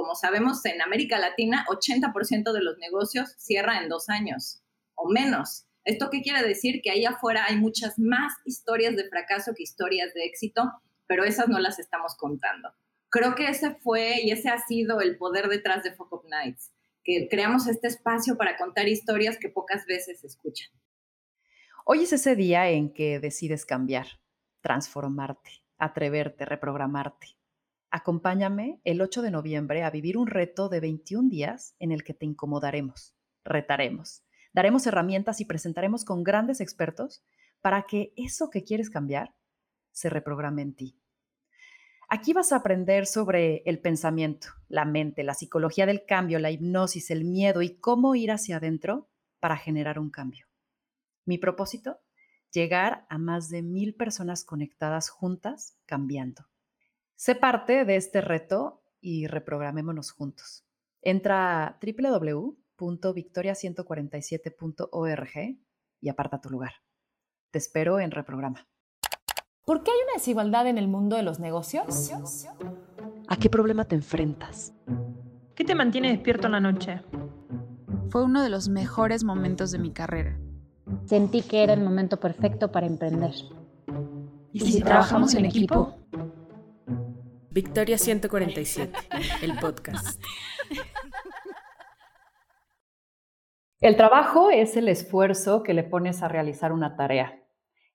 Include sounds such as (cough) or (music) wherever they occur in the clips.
como sabemos, en América Latina, 80% de los negocios cierra en dos años o menos. ¿Esto qué quiere decir? Que ahí afuera hay muchas más historias de fracaso que historias de éxito, pero esas no las estamos contando. Creo que ese fue y ese ha sido el poder detrás de Focus Nights, que creamos este espacio para contar historias que pocas veces se escuchan. Hoy es ese día en que decides cambiar, transformarte, atreverte, reprogramarte. Acompáñame el 8 de noviembre a vivir un reto de 21 días en el que te incomodaremos, retaremos, daremos herramientas y presentaremos con grandes expertos para que eso que quieres cambiar se reprograme en ti. Aquí vas a aprender sobre el pensamiento, la mente, la psicología del cambio, la hipnosis, el miedo y cómo ir hacia adentro para generar un cambio. Mi propósito, llegar a más de mil personas conectadas juntas cambiando. Sé parte de este reto y reprogramémonos juntos. Entra a www.victoria147.org y aparta tu lugar. Te espero en Reprograma. ¿Por qué hay una desigualdad en el mundo de los negocios? ¿A qué problema te enfrentas? ¿Qué te mantiene despierto en la noche? Fue uno de los mejores momentos de mi carrera. Sentí que era el momento perfecto para emprender. ¿Y si, trabajamos en equipo? Victoria 147, el podcast. El trabajo es el esfuerzo que le pones a realizar una tarea.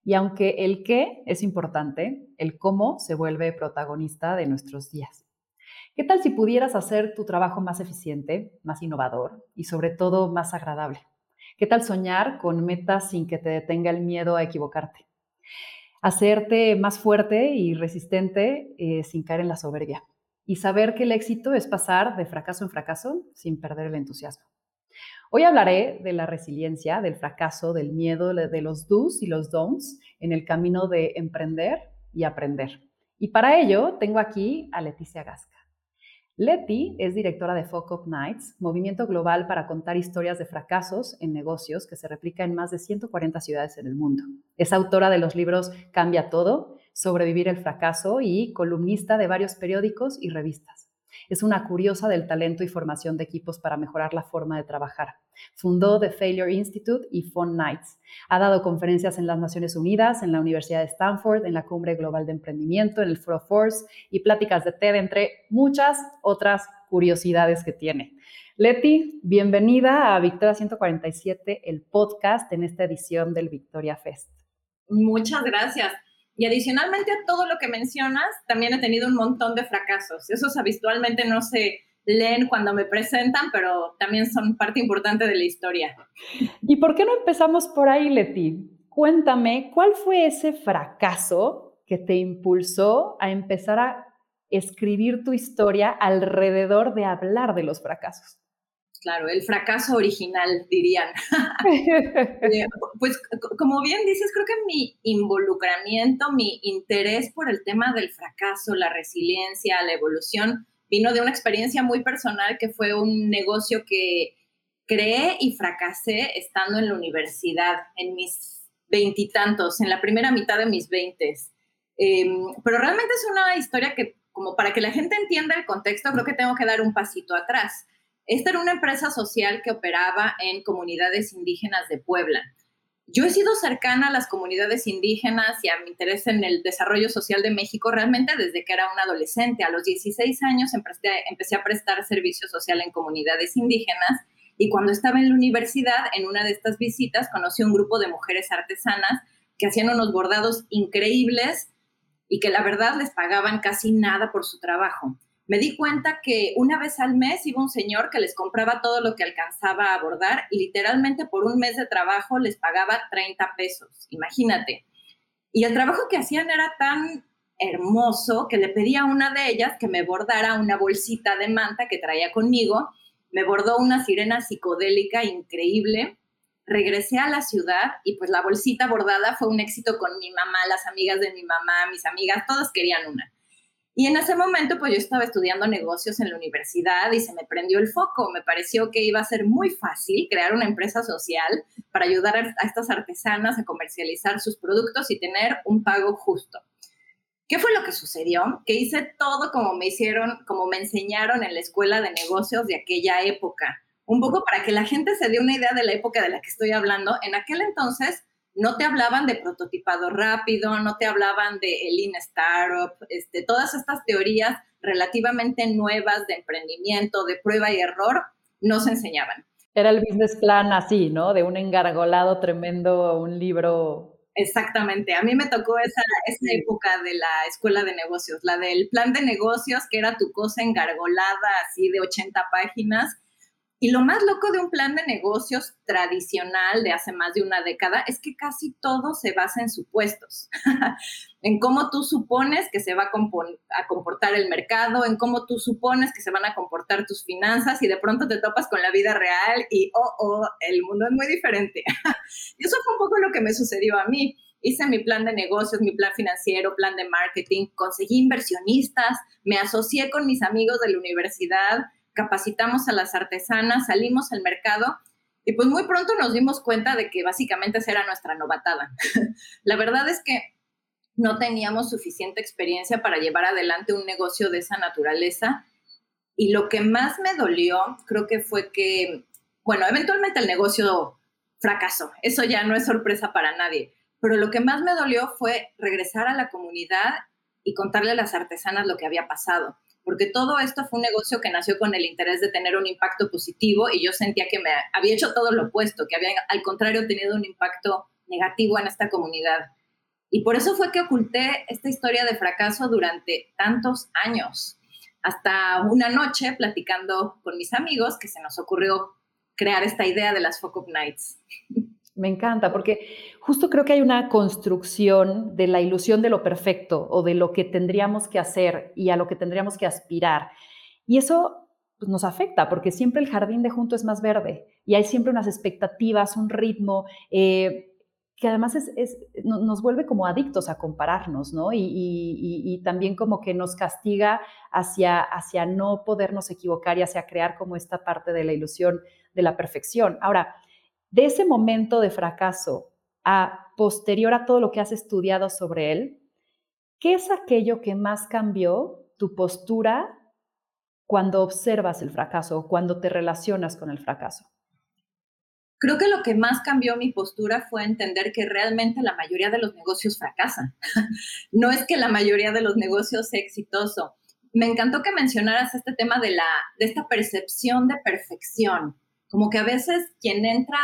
Y aunque el qué es importante, el cómo se vuelve protagonista de nuestros días. ¿Qué tal si pudieras hacer tu trabajo más eficiente, más innovador y sobre todo más agradable? ¿Qué tal soñar con metas sin que te detenga el miedo a equivocarte? Hacerte más fuerte y resistente eh, sin caer en la soberbia. Y saber que el éxito es pasar de fracaso en fracaso sin perder el entusiasmo. Hoy hablaré de la resiliencia, del fracaso, del miedo, de los do's y los don'ts en el camino de emprender y aprender. Y para ello tengo aquí a Leticia Gasca. Leti es directora de Focus Nights, movimiento global para contar historias de fracasos en negocios que se replica en más de 140 ciudades en el mundo. Es autora de los libros Cambia Todo, Sobrevivir el fracaso y columnista de varios periódicos y revistas. Es una curiosa del talento y formación de equipos para mejorar la forma de trabajar. Fundó The Failure Institute y Fun Nights. Ha dado conferencias en las Naciones Unidas, en la Universidad de Stanford, en la Cumbre Global de Emprendimiento, en el Foro Force y pláticas de TED, entre muchas otras curiosidades que tiene. Leti, bienvenida a Victoria 147, el podcast en esta edición del Victoria Fest. Muchas gracias. Y adicionalmente a todo lo que mencionas, también he tenido un montón de fracasos. Esos habitualmente no se leen cuando me presentan, pero también son parte importante de la historia. ¿Y por qué no empezamos por ahí, Leti? Cuéntame, ¿cuál fue ese fracaso que te impulsó a empezar a escribir tu historia alrededor de hablar de los fracasos? Claro, el fracaso original, dirían. (laughs) Eh, pues como bien dices, creo que mi involucramiento, mi interés por el tema del fracaso, la resiliencia, la evolución, vino de una experiencia muy personal que fue un negocio que creé y fracasé estando en la universidad, en mis veintitantos, en la primera mitad de mis veintes. Em, pero realmente es una historia que, como para que la gente entienda el contexto, creo que tengo que dar un pasito atrás. Esta era una empresa social que operaba en comunidades indígenas de Puebla. Yo he sido cercana a las comunidades indígenas y a mi interés en el desarrollo social de México realmente desde que era una adolescente. A los 16 años empecé, a prestar servicio social en comunidades indígenas y cuando estaba en la universidad, en una de estas visitas, conocí un grupo de mujeres artesanas que hacían unos bordados increíbles y que la verdad les pagaban casi nada por su trabajo me di cuenta que una vez al mes iba un señor que les compraba todo lo que alcanzaba a bordar y literalmente por un mes de trabajo les pagaba 30 pesos, imagínate. Y el trabajo que hacían era tan hermoso que le pedí a una de ellas que me bordara una bolsita de manta que traía conmigo. Me bordó una sirena psicodélica increíble. Regresé a la ciudad y pues la bolsita bordada fue un éxito con mi mamá, las amigas de mi mamá, mis amigas, todos querían una. Y en ese momento, pues yo estaba estudiando negocios en la universidad y se me prendió el foco. Me pareció que iba a ser muy fácil crear una empresa social para ayudar a estas artesanas a comercializar sus productos y tener un pago justo. ¿Qué fue lo que sucedió? Que hice todo como me hicieron, como me enseñaron en la escuela de negocios de aquella época. Un poco para que la gente se dé una idea de la época de la que estoy hablando. En aquel entonces no te hablaban de prototipado rápido, no te hablaban de Lean Startup, este, todas estas teorías relativamente nuevas de emprendimiento, de prueba y error, no se enseñaban. Era el business plan así, ¿no? De un engargolado tremendo, un libro. Exactamente, a mí me tocó esa, esa época de la escuela de negocios, la del plan de negocios, que era tu cosa engargolada así de 80 páginas, y lo más loco de un plan de negocios tradicional de hace más de una década es que casi todo se basa en supuestos, (laughs) en cómo tú supones que se va a, comportar el mercado, en cómo tú supones que se van a comportar tus finanzas y de pronto te topas con la vida real y, oh, oh, el mundo es muy diferente. (laughs) y eso fue un poco lo que me sucedió a mí. Hice mi plan de negocios, mi plan financiero, plan de marketing, conseguí inversionistas, me asocié con mis amigos de la universidad, capacitamos a las artesanas, salimos al mercado y pues muy pronto nos dimos cuenta de que básicamente esa era nuestra novatada. (laughs) la verdad es que no teníamos suficiente experiencia para llevar adelante un negocio de esa naturaleza y lo que más me dolió creo que fue que, bueno, eventualmente el negocio fracasó, eso ya no es sorpresa para nadie, pero lo que más me dolió fue regresar a la comunidad y contarle a las artesanas lo que había pasado porque todo esto fue un negocio que nació con el interés de tener un impacto positivo y yo sentía que me había hecho todo lo opuesto, que había al contrario tenido un impacto negativo en esta comunidad. Y por eso fue que oculté esta historia de fracaso durante tantos años, hasta una noche platicando con mis amigos que se nos ocurrió crear esta idea de las Focus Nights. (laughs) Me encanta, porque justo creo que hay una construcción de la ilusión de lo perfecto o de lo que tendríamos que hacer y a lo que tendríamos que aspirar. Y eso pues, nos afecta, porque siempre el jardín de junto es más verde y hay siempre unas expectativas, un ritmo. Eh, que además es, nos vuelve como adictos a compararnos, ¿no? Y, y, también como que nos castiga hacia, hacia no podernos equivocar y hacia crear como esta parte de la ilusión de la perfección. Ahora, de ese momento de fracaso a posterior a todo lo que has estudiado sobre él, ¿qué es aquello que más cambió tu postura cuando observas el fracaso o cuando te relacionas con el fracaso? Creo que lo que más cambió mi postura fue entender que realmente la mayoría de los negocios fracasan. (laughs) no es que la mayoría de los negocios sea exitoso. Me encantó que mencionaras este tema de, la, de esta percepción de perfección. Como que a veces quien entra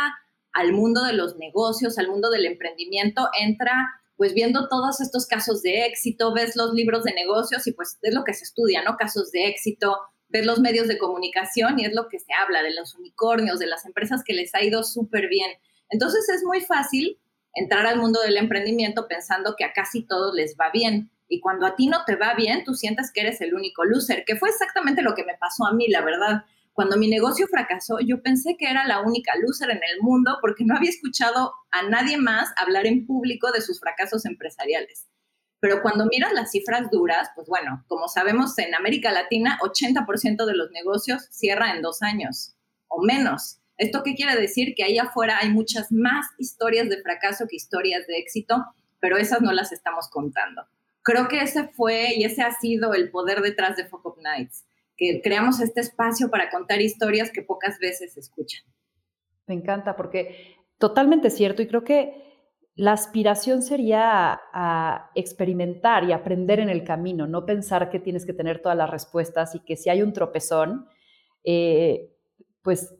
al mundo de los negocios, al mundo del emprendimiento, entra pues viendo todos estos casos de éxito, ves los libros de negocios y pues es lo que se estudia, ¿no? Casos de éxito, ves los medios de comunicación y es lo que se habla de los unicornios, de las empresas que les ha ido súper bien. Entonces es muy fácil entrar al mundo del emprendimiento pensando que a casi todos les va bien. Y cuando a ti no te va bien, tú sientes que eres el único loser, que fue exactamente lo que me pasó a mí, la verdad. Cuando mi negocio fracasó, yo pensé que era la única loser en el mundo porque no había escuchado a nadie más hablar en público de sus fracasos empresariales. Pero cuando miras las cifras duras, pues bueno, como sabemos en América Latina, 80% de los negocios cierra en dos años o menos. ¿Esto qué quiere decir? Que ahí afuera hay muchas más historias de fracaso que historias de éxito, pero esas no las estamos contando. Creo que ese fue y ese ha sido el poder detrás de Focus Nights creamos este espacio para contar historias que pocas veces se escuchan. Me encanta porque totalmente cierto y creo que la aspiración sería a, experimentar y aprender en el camino, no pensar que tienes que tener todas las respuestas y que si hay un tropezón, eh, pues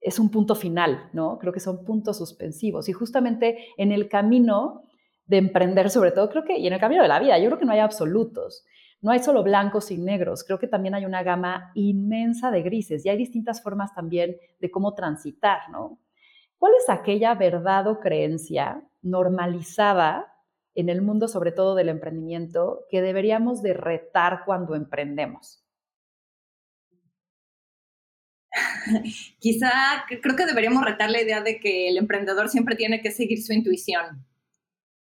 es un punto final, ¿no? Creo que son puntos suspensivos. Y justamente en el camino de emprender, sobre todo, creo que, y en el camino de la vida, yo creo que no hay absolutos no hay solo blancos y negros, creo que también hay una gama inmensa de grises y hay distintas formas también de cómo transitar, ¿no? ¿Cuál es aquella verdad o creencia normalizada en el mundo, sobre todo del emprendimiento, que deberíamos de retar cuando emprendemos? (laughs) Quizá creo que deberíamos retar la idea de que el emprendedor siempre tiene que seguir su intuición.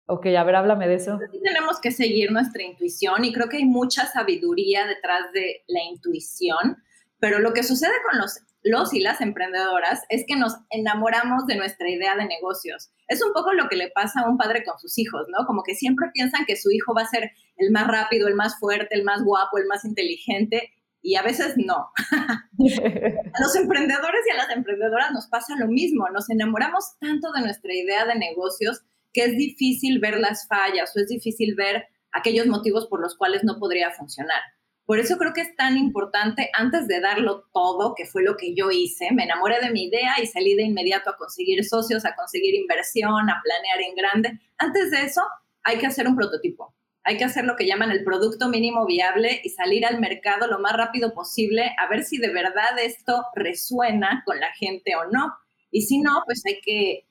Ok, a ver, háblame de eso. tenemos que seguir nuestra intuición y creo que hay mucha sabiduría detrás de la intuición, pero lo que sucede con los los y las emprendedoras es que nos enamoramos de nuestra idea de negocios. Es un poco lo que le pasa a un padre con sus hijos, ¿no? Como que siempre piensan que su hijo va a ser el más rápido, el más fuerte, el más guapo, el más inteligente, y a veces no. (laughs) a los emprendedores y a las emprendedoras nos pasa lo mismo, nos enamoramos tanto de nuestra idea de negocios que es difícil ver las fallas o es difícil ver aquellos motivos por los cuales no podría funcionar. Por eso creo que es tan importante, antes de darlo todo, que fue lo que yo hice, me enamoré de mi idea y salí de inmediato a conseguir socios, a conseguir inversión, a planear en grande. Antes de eso, hay que hacer un prototipo. Hay que hacer lo que llaman el producto mínimo viable y salir al mercado lo más rápido posible a ver si de verdad esto resuena con la gente o no. Y si no, pues hay que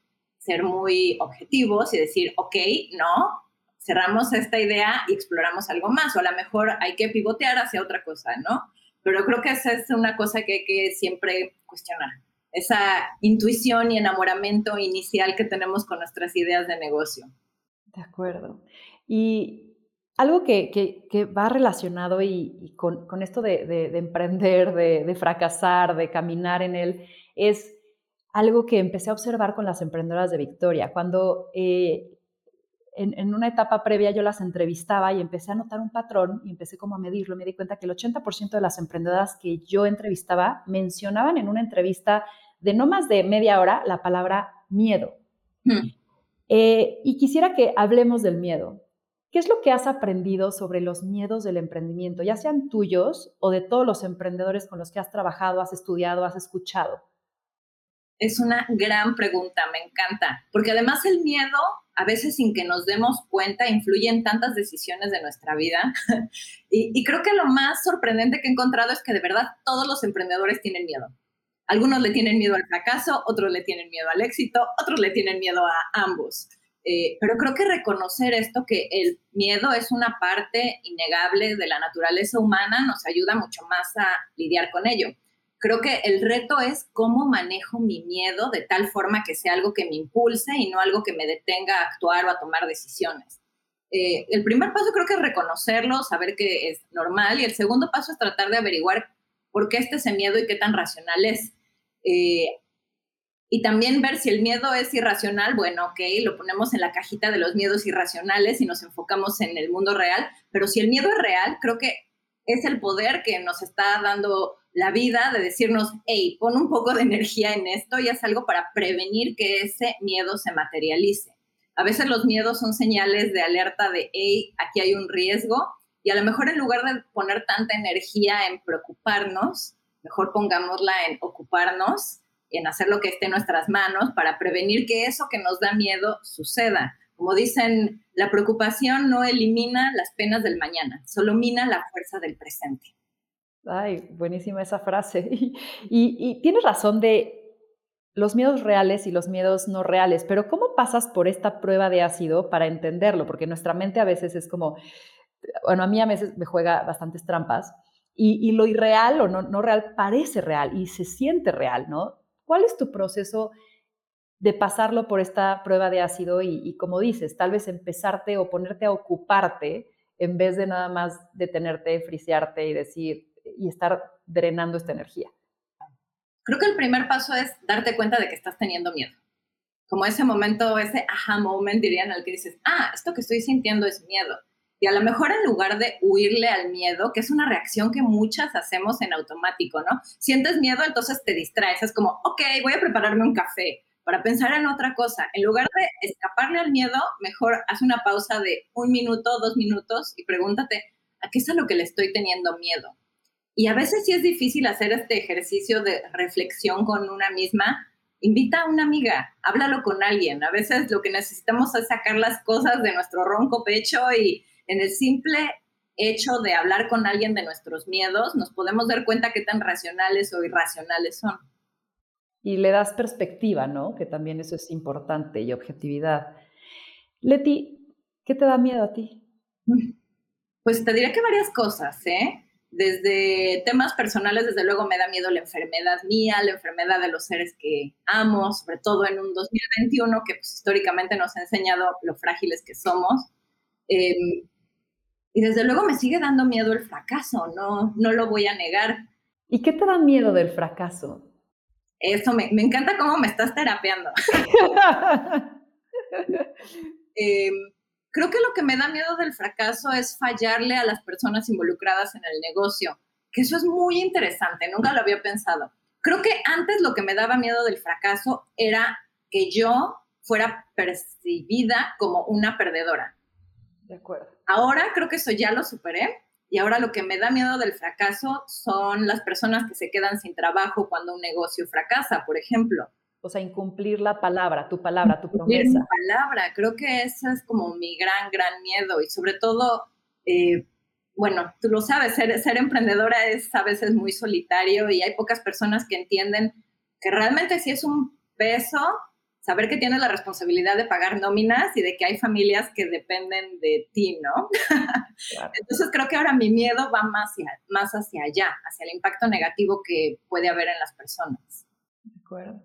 ser muy objetivos y decir, ok, no, cerramos esta idea y exploramos algo más, o a lo mejor hay que pivotear hacia otra cosa, ¿no? Pero creo que esa es una cosa que hay que siempre cuestionar, esa intuición y enamoramiento inicial que tenemos con nuestras ideas de negocio. De acuerdo. Y algo que, que, va relacionado y, con, con, esto de, de, emprender, de, de, fracasar, de caminar en él, es algo que empecé a observar con las emprendedoras de Victoria. Cuando eh, en, una etapa previa yo las entrevistaba y empecé a notar un patrón y empecé como a medirlo. Me di cuenta que el 80% de las emprendedoras que yo entrevistaba mencionaban en una entrevista de no más de media hora la palabra miedo. Hmm. Eh, y quisiera que hablemos del miedo. ¿Qué es lo que has aprendido sobre los miedos del emprendimiento, ya sean tuyos o de todos los emprendedores con los que has trabajado, has estudiado, has escuchado? Es una gran pregunta, me encanta, porque además el miedo a veces sin que nos demos cuenta, influye en tantas decisiones de nuestra vida. (laughs) y, creo que lo más sorprendente que he encontrado es que de verdad todos los emprendedores tienen miedo. Algunos le tienen miedo al fracaso, otros le tienen miedo al éxito, otros le tienen miedo a ambos. Eh, pero creo que reconocer esto, que el miedo es una parte innegable de la naturaleza humana, nos ayuda mucho más a lidiar con ello creo que el reto es cómo manejo mi miedo de tal forma que sea algo que me impulse y no algo que me detenga a actuar o a tomar decisiones. Eh, el primer paso creo que es reconocerlo, saber que es normal y el segundo paso es tratar de averiguar por qué este ese miedo y qué tan racional es. Eh, y también ver si el miedo es irracional, bueno, ok, lo ponemos en la cajita de los miedos irracionales y nos enfocamos en el mundo real, pero si el miedo es real, creo que es el poder que nos está dando la vida de decirnos, hey, pon un poco de energía en esto y haz algo para prevenir que ese miedo se materialice. A veces los miedos son señales de alerta de, hey, aquí hay un riesgo y a lo mejor en lugar de poner tanta energía en preocuparnos, mejor pongámosla en ocuparnos, en hacer lo que esté en nuestras manos para prevenir que eso que nos da miedo suceda. Como dicen, la preocupación no elimina las penas del mañana, solo mina la fuerza del presente. Ay, buenísima esa frase. (laughs) Y, tienes razón de los miedos reales y los miedos no reales, pero ¿cómo pasas por esta prueba de ácido para entenderlo? Porque nuestra mente a veces es como, bueno, a mí a veces me juega bastantes trampas y, lo irreal o no, no real parece real y se siente real, ¿no? ¿Cuál es tu proceso de pasarlo por esta prueba de ácido y, como dices, tal vez empezarte o ponerte a ocuparte en vez de nada más detenerte, frisearte y decir, y estar drenando esta energía? Creo que el primer paso es darte cuenta de que estás teniendo miedo. Como ese momento, ese aha moment, dirían, al que dices, ah, esto que estoy sintiendo es miedo. Y a lo mejor en lugar de huirle al miedo, que es una reacción que muchas hacemos en automático, ¿no? Sientes miedo, entonces te distraes. Es como, ok, voy a prepararme un café para pensar en otra cosa. En lugar de escaparle al miedo, mejor haz una pausa de un minuto, dos minutos y pregúntate, ¿a qué es a lo que le estoy teniendo miedo? Y a veces sí es difícil hacer este ejercicio de reflexión con una misma. Invita a una amiga, háblalo con alguien. A veces lo que necesitamos es sacar las cosas de nuestro ronco pecho y en el simple hecho de hablar con alguien de nuestros miedos, nos podemos dar cuenta qué tan racionales o irracionales son. Y le das perspectiva, ¿no? Que también eso es importante y objetividad. Leti, ¿qué te da miedo a ti? Pues te diré que varias cosas, ¿eh? desde temas personales, desde luego me da miedo la enfermedad mía, la enfermedad de los seres que amo, sobre todo en un 2021 que pues, históricamente nos ha enseñado lo frágiles que somos. Em, y desde luego me sigue dando miedo el fracaso, no, no lo voy a negar. ¿Y qué te da miedo del fracaso? Eso, me, me encanta cómo me estás terapeando. (laughs) Em, creo que lo que me da miedo del fracaso es fallarle a las personas involucradas en el negocio, que eso es muy interesante, nunca lo había pensado. Creo que antes lo que me daba miedo del fracaso era que yo fuera percibida como una perdedora. De acuerdo. Ahora creo que eso ya lo superé y ahora lo que me da miedo del fracaso son las personas que se quedan sin trabajo cuando un negocio fracasa, por ejemplo. O sea, incumplir la palabra, tu palabra, tu promesa. Mi palabra, creo que ese es como mi gran, gran miedo y sobre todo, eh, bueno, tú lo sabes, ser, ser emprendedora es a veces muy solitario y hay pocas personas que entienden que realmente sí es un peso saber que tienes la responsabilidad de pagar nóminas y de que hay familias que dependen de ti, ¿no? (laughs) Entonces creo que ahora mi miedo va más hacia, más hacia allá, hacia el impacto negativo que puede haber en las personas. De acuerdo.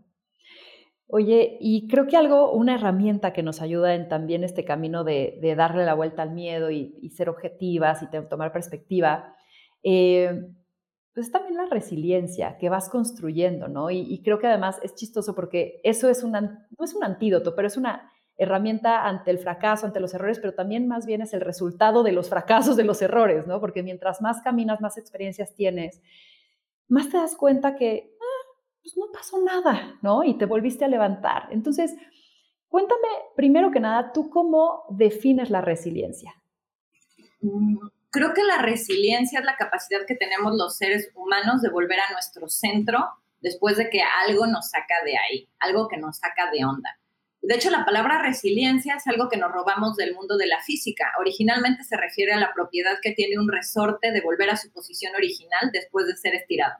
Oye, y creo que algo, una herramienta que nos ayuda en también este camino de, darle la vuelta al miedo y, ser objetivas y tomar perspectiva, eh, pues también la resiliencia que vas construyendo, ¿no? Y, creo que además es chistoso porque eso es un, no es un antídoto, pero es una herramienta ante el fracaso, ante los errores, pero también más bien es el resultado de los fracasos, de los errores, ¿no? Porque mientras más caminas, más experiencias tienes, más te das cuenta que ah, pues no pasó nada, ¿no? Y te volviste a levantar. Entonces, cuéntame primero que nada, ¿tú cómo defines la resiliencia? Mm, Creo que la resiliencia es la capacidad que tenemos los seres humanos de volver a nuestro centro después de que algo nos saca de ahí, algo que nos saca de onda. De hecho, la palabra resiliencia es algo que nos robamos del mundo de la física. Originalmente se refiere a la propiedad que tiene un resorte de volver a su posición original después de ser estirado.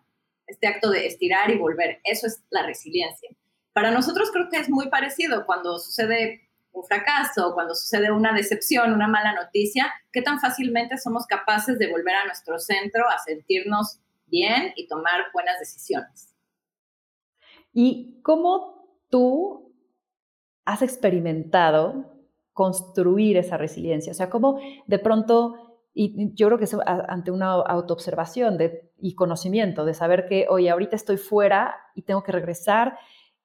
Este acto de estirar y volver, eso es la resiliencia. Para nosotros creo que es muy parecido cuando sucede un fracaso, cuando sucede una decepción, una mala noticia, qué tan fácilmente somos capaces de volver a nuestro centro, a sentirnos bien y tomar buenas decisiones. ¿Y cómo tú has experimentado construir esa resiliencia? O sea, cómo de pronto, y yo creo que es ante una autoobservación de, y conocimiento, de saber que, oye, ahorita estoy fuera y tengo que regresar,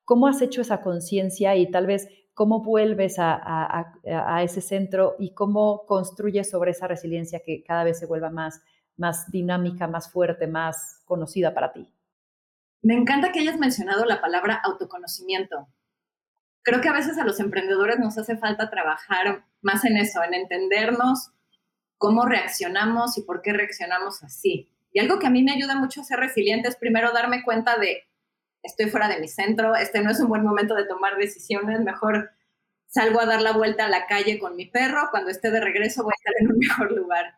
¿cómo has hecho esa conciencia y tal vez cómo vuelves a, ese centro y cómo construyes sobre esa resiliencia que cada vez se vuelva más, más dinámica, más fuerte, más conocida para ti. Me encanta que hayas mencionado la palabra autoconocimiento. Creo que a veces a los emprendedores nos hace falta trabajar más en eso, en entendernos cómo reaccionamos y por qué reaccionamos así. Y algo que a mí me ayuda mucho a ser resiliente es primero darme cuenta de estoy fuera de mi centro, este no es un buen momento de tomar decisiones, mejor salgo a dar la vuelta a la calle con mi perro, cuando esté de regreso voy a estar en un (laughs) mejor lugar.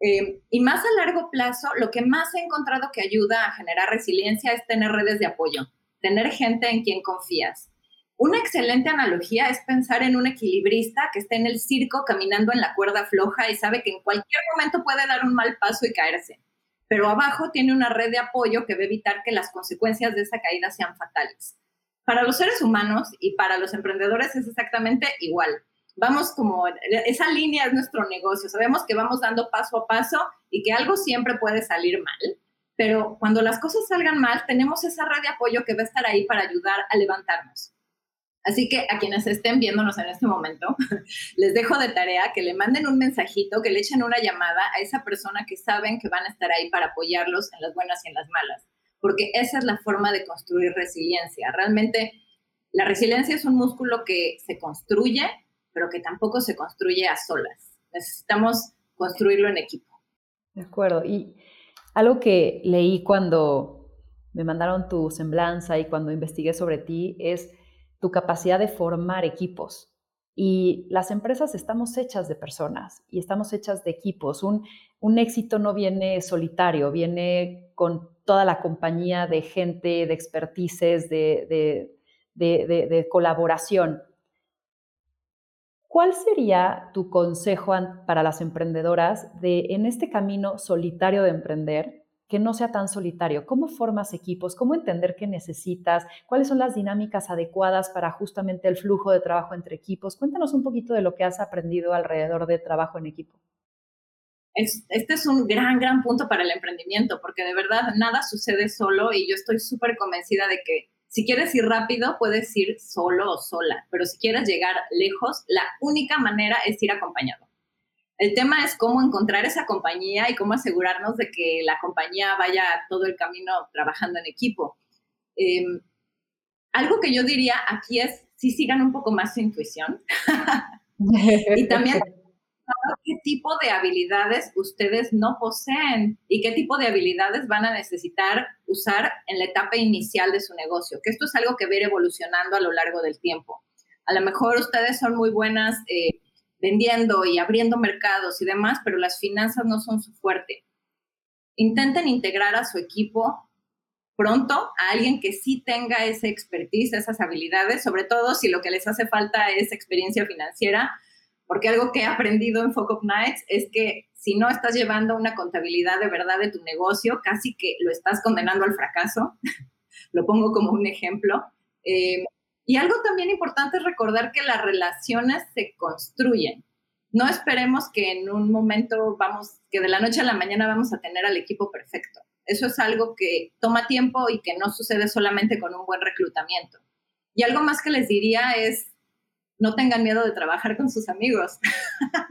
Eh, y más a largo plazo, lo que más he encontrado que ayuda a generar resiliencia es tener redes de apoyo, tener gente en quien confías. Una excelente analogía es pensar en un equilibrista que está en el circo caminando en la cuerda floja y sabe que en cualquier momento puede dar un mal paso y caerse pero abajo tiene una red de apoyo que va a evitar que las consecuencias de esa caída sean fatales. Para los seres humanos y para los emprendedores es exactamente igual. Vamos como, esa línea es nuestro negocio, sabemos que vamos dando paso a paso y que algo siempre puede salir mal, pero cuando las cosas salgan mal, tenemos esa red de apoyo que va a estar ahí para ayudar a levantarnos. Así que a quienes estén viéndonos en este momento, (laughs) les dejo de tarea que le manden un mensajito, que le echen una llamada a esa persona que saben que van a estar ahí para apoyarlos en las buenas y en las malas, porque esa es la forma de construir resiliencia. Realmente la resiliencia es un músculo que se construye, pero que tampoco se construye a solas. Necesitamos construirlo en equipo. De acuerdo. Y algo que leí cuando me mandaron tu semblanza y cuando investigué sobre ti es tu capacidad de formar equipos. Y las empresas estamos hechas de personas y estamos hechas de equipos. Un, un éxito no viene solitario, viene con toda la compañía de gente, de expertices, de, de, colaboración. ¿Cuál sería tu consejo para las emprendedoras de en este camino solitario de emprender? Que no sea tan solitario? ¿Cómo formas equipos? ¿Cómo entender qué necesitas? ¿Cuáles son las dinámicas adecuadas para justamente el flujo de trabajo entre equipos? Cuéntanos un poquito de lo que has aprendido alrededor de trabajo en equipo. este es un gran, gran punto para el emprendimiento, porque de verdad nada sucede solo y yo estoy súper convencida de que Si quieres ir rápido, puedes ir solo o sola, pero si quieres llegar lejos, la única manera es ir acompañado. El tema es cómo encontrar esa compañía y cómo asegurarnos de que la compañía vaya todo el camino trabajando en equipo. Em, algo que yo diría aquí es, si sigan un poco más su intuición (laughs) y también qué tipo de habilidades ustedes no poseen y qué tipo de habilidades van a necesitar usar en la etapa inicial de su negocio, que esto es algo que va a ir evolucionando a lo largo del tiempo. A lo mejor ustedes son muy buenas eh, vendiendo y abriendo mercados y demás, pero las finanzas no son su fuerte. Intenten integrar a su equipo pronto a alguien que sí tenga esa expertise, esas habilidades, sobre todo si lo que les hace falta es experiencia financiera, porque algo que he aprendido en Focus Nights es que si no estás llevando una contabilidad de verdad de tu negocio, casi que lo estás condenando al fracaso. (laughs) lo pongo como un ejemplo. Eh, y algo también importante es recordar que las relaciones se construyen. No esperemos que en un momento vamos, que de la noche a la mañana vamos a tener al equipo perfecto. Eso es algo que toma tiempo y que no sucede solamente con un buen reclutamiento. Y algo más que les diría es, no tengan miedo de trabajar con sus amigos.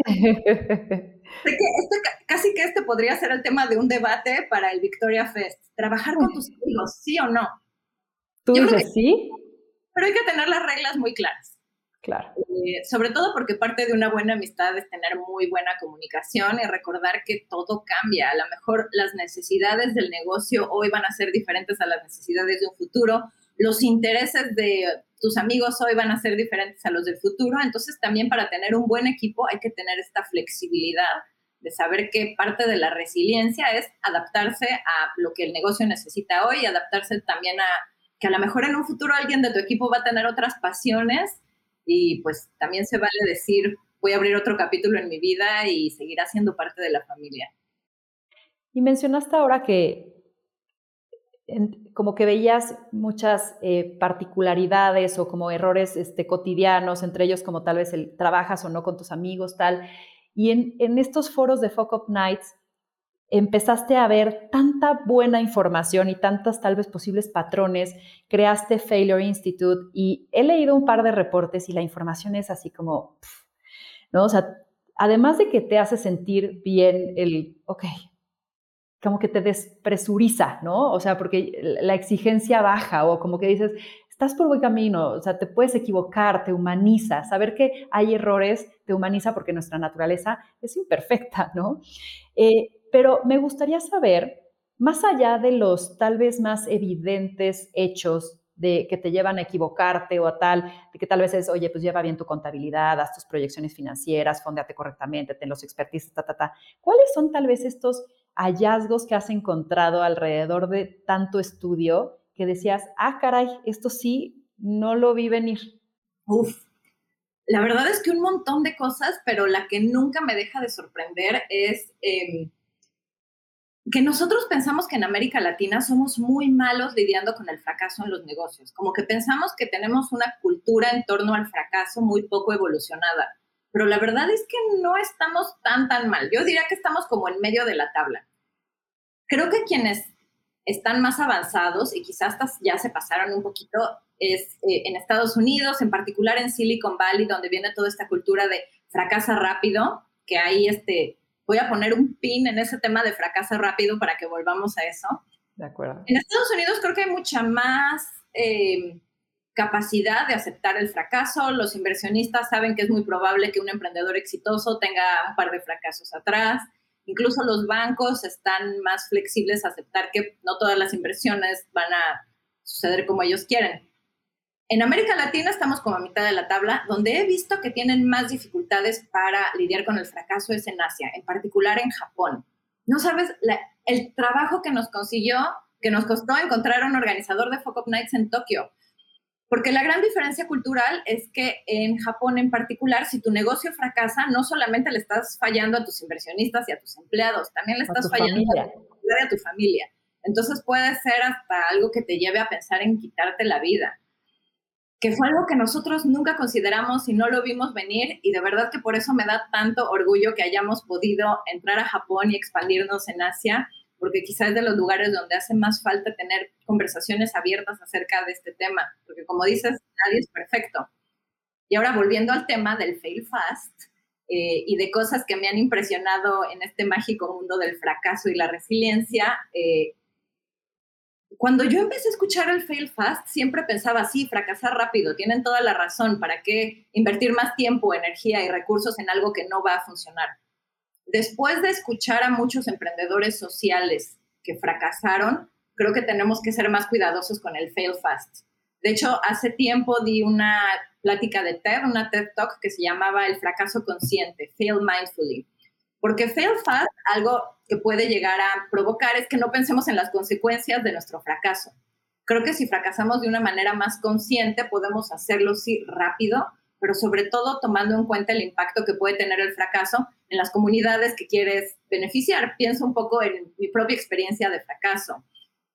(laughs) Este casi que este podría ser el tema de un debate para el Victoria Fest. Trabajar con tus amigos, sí o no. ¿Tú dices sí? Pero hay que tener las reglas muy claras. Claro. Eh, sobre todo porque parte de una buena amistad es tener muy buena comunicación y recordar que todo cambia. A lo mejor las necesidades del negocio hoy van a ser diferentes a las necesidades de un futuro. Los intereses de tus amigos hoy van a ser diferentes a los del futuro. Entonces también para tener un buen equipo hay que tener esta flexibilidad de saber que parte de la resiliencia es adaptarse a lo que el negocio necesita hoy y adaptarse también a que a lo mejor en un futuro alguien de tu equipo va a tener otras pasiones y pues también se vale decir, voy a abrir otro capítulo en mi vida y seguir haciendo parte de la familia. Y mencionaste ahora que como que veías muchas eh, particularidades o como errores este, cotidianos, entre ellos como tal vez el trabajas o no con tus amigos, tal. Y en, en estos foros de Fuck Up Nights empezaste a ver tanta buena información y tantas tal vez posibles patrones, creaste Failure Institute y he leído un par de reportes y la información es así como, ¿no? O sea, además de que te hace sentir bien el, ok, como que te despresuriza, ¿no? O sea, porque la exigencia baja o como que dices, estás por buen camino, o sea, te puedes equivocar, te humaniza. Saber que hay errores te humaniza porque nuestra naturaleza es imperfecta, ¿no? Eh, pero me gustaría saber, más allá de los tal vez más evidentes hechos de que te llevan a equivocarte o a tal, de que tal vez es, oye, pues lleva bien tu contabilidad, haz tus proyecciones financieras, fondeate correctamente, ten los expertices, ta, ta, ta. ¿Cuáles son tal vez estos hallazgos que has encontrado alrededor de tanto estudio que decías, ah, caray, esto sí, no lo vi venir? Uf, la verdad es que un montón de cosas, pero la que nunca me deja de sorprender es em, que nosotros pensamos que en América Latina somos muy malos lidiando con el fracaso en los negocios, como que pensamos que tenemos una cultura en torno al fracaso muy poco evolucionada, pero la verdad es que no estamos tan, tan mal. Yo diría que estamos como en medio de la tabla. Creo que quienes están más avanzados y quizás ya se pasaron un poquito es eh, en Estados Unidos, en particular en Silicon Valley, donde viene toda esta cultura de fracasa rápido, que hay este, voy a poner un pin en ese tema de fracaso rápido para que volvamos a eso. De acuerdo. En Estados Unidos creo que hay mucha más eh, capacidad de aceptar el fracaso. Los inversionistas saben que es muy probable que un emprendedor exitoso tenga un par de fracasos atrás. Incluso los bancos están más flexibles a aceptar que no todas las inversiones van a suceder como ellos quieren. En América Latina estamos como a mitad de la tabla, donde he visto que tienen más dificultades para lidiar con el fracaso es en Asia, en particular en Japón. No sabes el trabajo que nos consiguió, que nos costó encontrar un organizador de Focus Nights en Tokio. Porque la gran diferencia cultural es que en Japón en particular, si tu negocio fracasa, no solamente le estás fallando a tus inversionistas y a tus empleados, también le estás fallando a tu, a tu familia. Entonces puede ser hasta algo que te lleve a pensar en quitarte la vida que fue algo que nosotros nunca consideramos y no lo vimos venir y de verdad que por eso me da tanto orgullo que hayamos podido entrar a Japón y expandirnos en Asia, porque quizás es de los lugares donde hace más falta tener conversaciones abiertas acerca de este tema, porque como dices, nadie es perfecto. Y ahora volviendo al tema del fail fast eh, y de cosas que me han impresionado en este mágico mundo del fracaso y la resiliencia, eh, cuando yo empecé a escuchar el fail fast, siempre pensaba, sí, fracasar rápido, tienen toda la razón, ¿para qué invertir más tiempo, energía y recursos en algo que no va a funcionar? Después de escuchar a muchos emprendedores sociales que fracasaron, creo que tenemos que ser más cuidadosos con el fail fast. De hecho, hace tiempo di una plática de TED, una TED Talk que se llamaba El fracaso consciente, Fail Mindfully. Porque fail fast, algo que puede llegar a provocar es que no pensemos en las consecuencias de nuestro fracaso. Creo que si fracasamos de una manera más consciente, podemos hacerlo sí rápido, pero sobre todo tomando en cuenta el impacto que puede tener el fracaso en las comunidades que quieres beneficiar. Pienso un poco en mi propia experiencia de fracaso.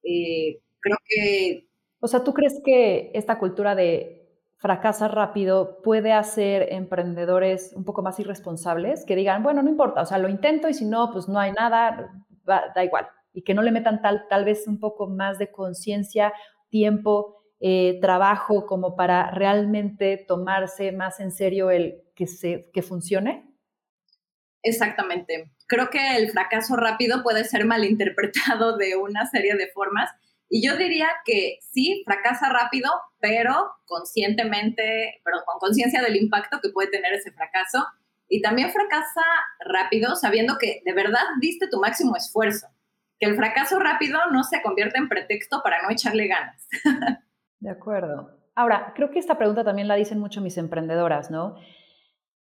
Eh, creo que... O sea, ¿tú crees que esta cultura de fracasa rápido puede hacer emprendedores un poco más irresponsables, que digan, bueno, no importa, o sea, lo intento y si no, pues no hay nada, da igual, y que no le metan tal, tal vez un poco más de conciencia, tiempo, eh, trabajo como para realmente tomarse más en serio el que, se, que funcione? Exactamente. Creo que el fracaso rápido puede ser malinterpretado de una serie de formas y yo diría que sí, fracasa rápido, pero conscientemente, pero con conciencia del impacto que puede tener ese fracaso. Y también fracasa rápido sabiendo que de verdad diste tu máximo esfuerzo. Que el fracaso rápido no se convierta en pretexto para no echarle ganas. (laughs) De acuerdo. Ahora, creo que esta pregunta también la dicen mucho mis emprendedoras, ¿no?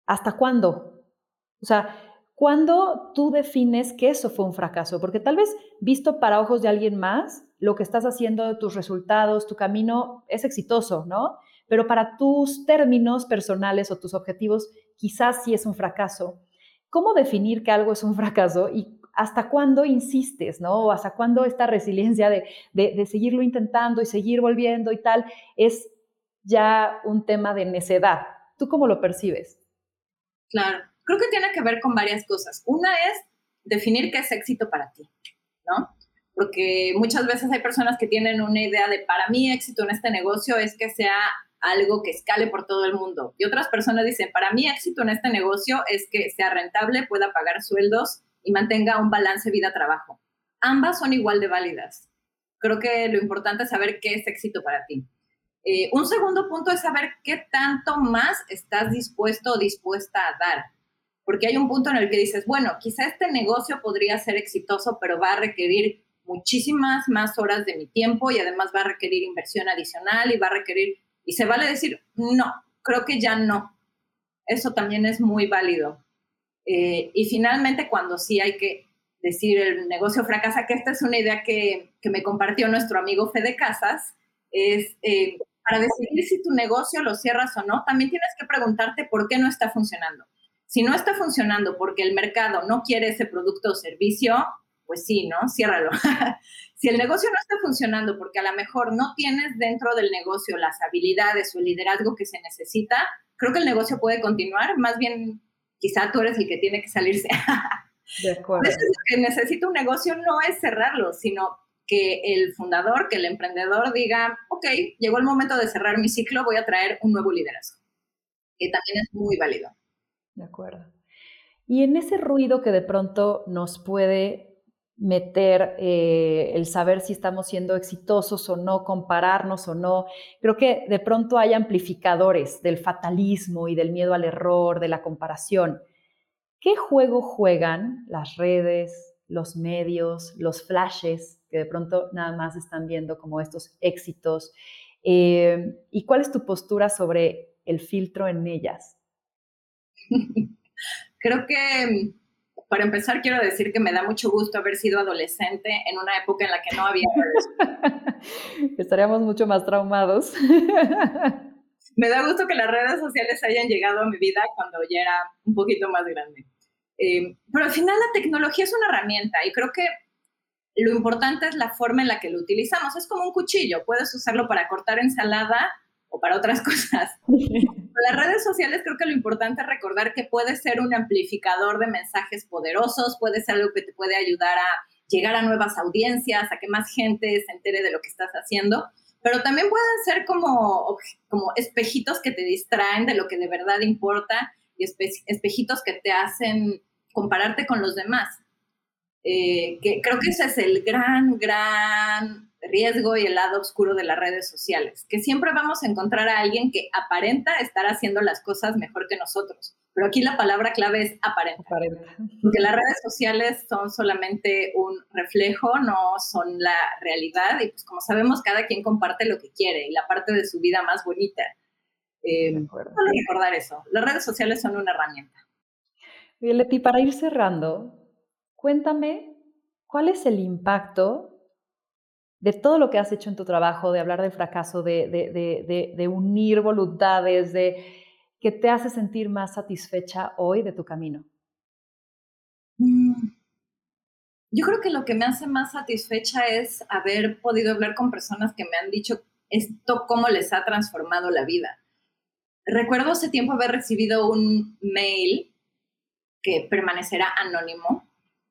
¿Hasta cuándo? O sea, ¿cuándo tú defines que eso fue un fracaso? Porque tal vez visto para ojos de alguien más, lo que estás haciendo, tus resultados, tu camino es exitoso, ¿no? Pero para tus términos personales o tus objetivos, quizás sí es un fracaso. ¿Cómo definir que algo es un fracaso y hasta cuándo insistes, ¿no? Hasta cuándo esta resiliencia de, de, seguirlo intentando y seguir volviendo y tal es ya un tema de necedad. ¿Tú cómo lo percibes? Claro, creo que tiene que ver con varias cosas. Una es definir qué es éxito para ti, ¿no? porque muchas veces hay personas que tienen una idea de para mí éxito en este negocio es que sea algo que escale por todo el mundo. Y otras personas dicen, para mí éxito en este negocio es que sea rentable, pueda pagar sueldos y mantenga un balance vida-trabajo. Ambas son igual de válidas. Creo que lo importante es saber qué es éxito para ti. Eh, un segundo punto es saber qué tanto más estás dispuesto o dispuesta a dar. Porque hay un punto en el que dices, bueno, quizá este negocio podría ser exitoso, pero va a requerir muchísimas más horas de mi tiempo y además va a requerir inversión adicional y va a requerir, y se vale decir, no, creo que ya no. Eso también es muy válido. Eh, y finalmente, cuando sí hay que decir el negocio fracasa, que esta es una idea que, que me compartió nuestro amigo Fede Casas, es eh, para decidir si tu negocio lo cierras o no, también tienes que preguntarte por qué no está funcionando. Si no está funcionando porque el mercado no quiere ese producto o servicio, pues sí, ¿no? Ciérralo. (laughs) si el negocio no está funcionando porque a lo mejor no tienes dentro del negocio las habilidades o el liderazgo que se necesita, creo que el negocio puede continuar. Más bien, quizá tú eres el que tiene que salirse. De acuerdo. Lo que necesita un negocio no es cerrarlo, sino que el fundador, que el emprendedor diga, ok, llegó el momento de cerrar mi ciclo, voy a traer un nuevo liderazgo, que también es muy válido. De acuerdo. Y en ese ruido que de pronto nos puede meter eh, el saber si estamos siendo exitosos o no, compararnos o no. Creo que de pronto hay amplificadores del fatalismo y del miedo al error, de la comparación. ¿Qué juego juegan las redes, los medios, los flashes que de pronto nada más están viendo como estos éxitos? Eh, ¿Y cuál es tu postura sobre el filtro en ellas? (laughs) Creo que para empezar, quiero decir que me da mucho gusto haber sido adolescente en una época en la que no había (laughs) Estaríamos mucho más traumados. (laughs) me da gusto que las redes sociales hayan llegado a mi vida cuando ya era un poquito más grande. Eh, pero al final la tecnología es una herramienta y creo que lo importante es la forma en la que lo utilizamos. Es como un cuchillo, puedes usarlo para cortar ensalada o para otras (laughs) cosas. (laughs) Las redes sociales creo que lo importante es recordar que puede ser un amplificador de mensajes poderosos, puede ser algo que te puede ayudar a llegar a nuevas audiencias, a que más gente se entere de lo que estás haciendo, pero también pueden ser como, como espejitos que te distraen de lo que de verdad importa y espejitos que te hacen compararte con los demás. Eh, que creo que ese es el gran, gran riesgo y el lado oscuro de las redes sociales, que siempre vamos a encontrar a alguien que aparenta estar haciendo las cosas mejor que nosotros. Pero aquí la palabra clave es aparenta. Porque las redes sociales son solamente un reflejo, no son la realidad. Y pues como sabemos, cada quien comparte lo que quiere y la parte de su vida más bonita. Eh, recordar eso. Las redes sociales son una herramienta. Leti, para ir cerrando, cuéntame cuál es el impacto de todo lo que has hecho en tu trabajo, de hablar del fracaso, de, unir voluntades, de que te hace sentir más satisfecha hoy de tu camino? Mm, yo creo que lo que me hace más satisfecha es haber podido hablar con personas que me han dicho esto cómo les ha transformado la vida. Recuerdo hace tiempo haber recibido un mail que permanecerá anónimo,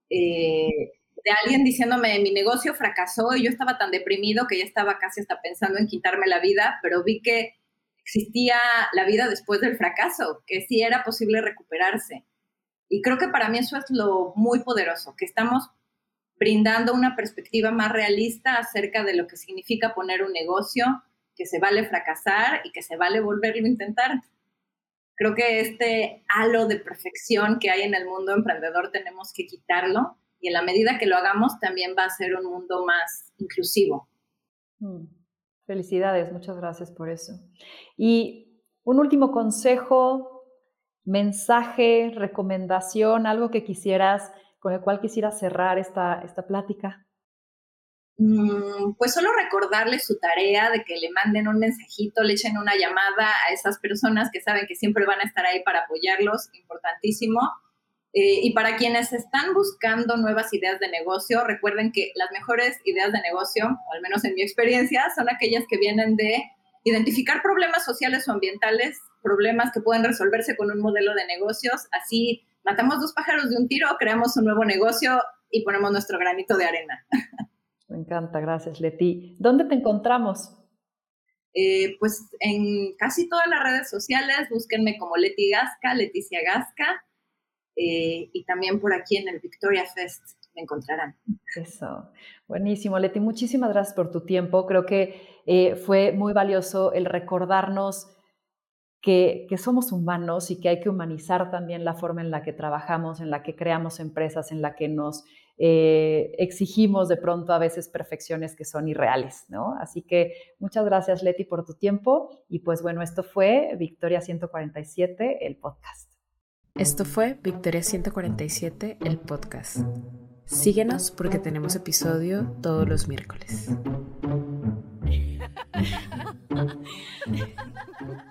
eh, de alguien diciéndome mi negocio fracasó y yo estaba tan deprimido que ya estaba casi hasta pensando en quitarme la vida, pero vi que existía la vida después del fracaso, que sí era posible recuperarse. Y creo que para mí eso es lo muy poderoso, que estamos brindando una perspectiva más realista acerca de lo que significa poner un negocio, que se vale fracasar y que se vale volverlo a intentar. Creo que este halo de perfección que hay en el mundo emprendedor tenemos que quitarlo y en la medida que lo hagamos también va a ser un mundo más inclusivo. Mm, felicidades, muchas gracias por eso. Y un último consejo, mensaje, recomendación, algo que quisieras, con el cual quisieras cerrar esta, esta plática. Mm, pues solo recordarle su tarea de que le manden un mensajito, le echen una llamada a esas personas que saben que siempre van a estar ahí para apoyarlos, importantísimo eh, y para quienes están buscando nuevas ideas de negocio, recuerden que las mejores ideas de negocio, o al menos en mi experiencia, son aquellas que vienen de identificar problemas sociales o ambientales, problemas que pueden resolverse con un modelo de negocios. Así matamos dos pájaros de un tiro, creamos un nuevo negocio y ponemos nuestro granito de arena. Me encanta, gracias Leti. ¿Dónde te encontramos? Eh, pues en casi todas las redes sociales, búsquenme como Leti Gasca, Leticia Gasca. Eh, y también por aquí en el Victoria Fest me encontrarán. Eso, buenísimo. Leti, muchísimas gracias por tu tiempo. Creo que eh, fue muy valioso el recordarnos que, somos humanos y que hay que humanizar también la forma en la que trabajamos, en la que creamos empresas, en la que nos eh, exigimos de pronto a veces perfecciones que son irreales, ¿no? Así que muchas gracias, Leti, por tu tiempo. Y pues bueno, esto fue Victoria 147, el podcast. Esto fue Victoria 147, el podcast. Síguenos porque tenemos episodio todos los miércoles. (laughs)